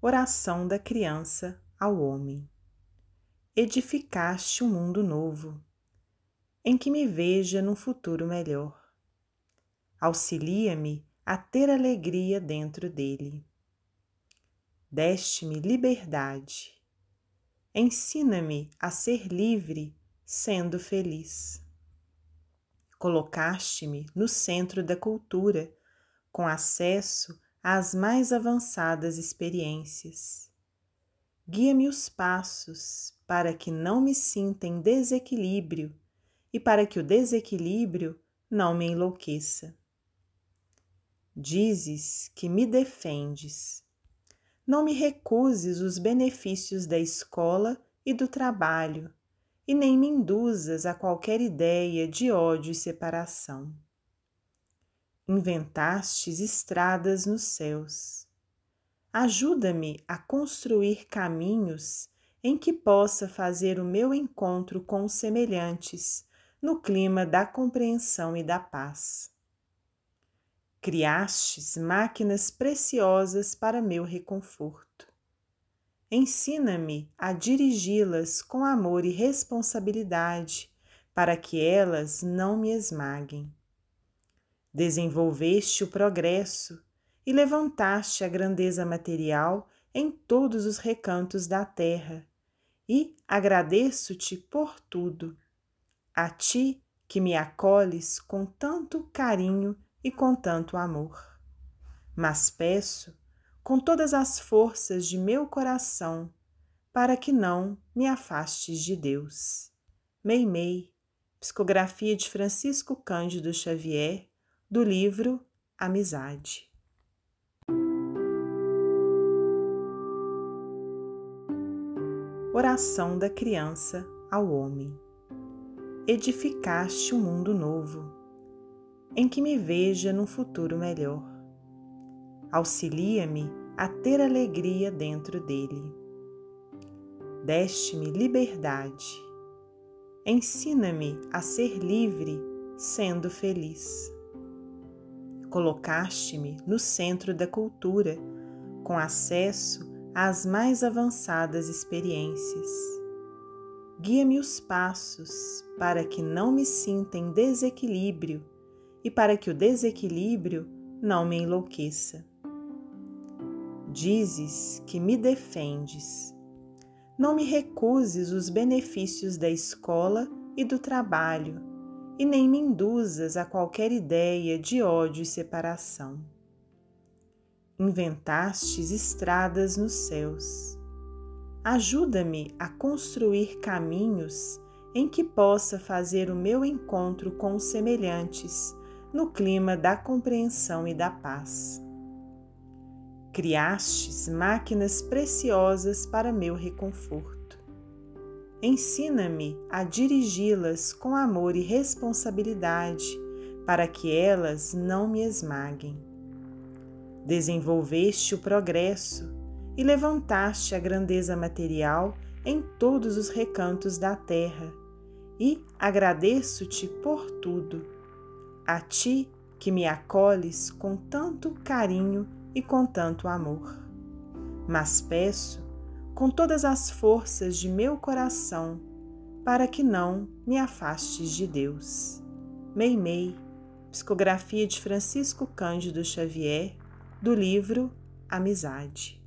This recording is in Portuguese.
Oração da criança ao homem. Edificaste um mundo novo, em que me veja num futuro melhor. Auxilia-me a ter alegria dentro dele. Deste-me liberdade. Ensina-me a ser livre, sendo feliz. Colocaste-me no centro da cultura, com acesso às mais avançadas experiências. Guia-me os passos para que não me sinta em desequilíbrio e para que o desequilíbrio não me enlouqueça. Dizes que me defendes. Não me recuses os benefícios da escola e do trabalho, e nem me induzas a qualquer ideia de ódio e separação. Inventastes estradas nos céus. Ajuda-me a construir caminhos em que possa fazer o meu encontro com os semelhantes no clima da compreensão e da paz. Criastes máquinas preciosas para meu reconforto. Ensina-me a dirigi-las com amor e responsabilidade, para que elas não me esmaguem. Desenvolveste o progresso e levantaste a grandeza material em todos os recantos da terra, e agradeço-te por tudo. A ti que me acolhes com tanto carinho e com tanto amor. Mas peço, com todas as forças de meu coração, para que não me afastes de Deus. Meimei, psicografia de Francisco Cândido Xavier, do livro Amizade. Oração da criança ao homem. Edificaste um mundo novo em que me veja num futuro melhor. Auxilia-me a ter alegria dentro dele. Deste-me liberdade. Ensina-me a ser livre, sendo feliz. Colocaste-me no centro da cultura, com acesso às mais avançadas experiências. Guia-me os passos para que não me sinta em desequilíbrio e para que o desequilíbrio não me enlouqueça. Dizes que me defendes. Não me recuses os benefícios da escola e do trabalho, e nem me induzas a qualquer ideia de ódio e separação. Inventastes estradas nos céus. Ajuda-me a construir caminhos em que possa fazer o meu encontro com os semelhantes no clima da compreensão e da paz. Criastes máquinas preciosas para meu reconforto. Ensina-me a dirigi-las com amor e responsabilidade, para que elas não me esmaguem. Desenvolveste o progresso e levantaste a grandeza material em todos os recantos da terra, e agradeço-te por tudo a ti que me acolhes com tanto carinho e com tanto amor. Mas peço, com todas as forças de meu coração, para que não me afastes de Deus. Meimei, psicografia de Francisco Cândido Xavier, do livro Amizade.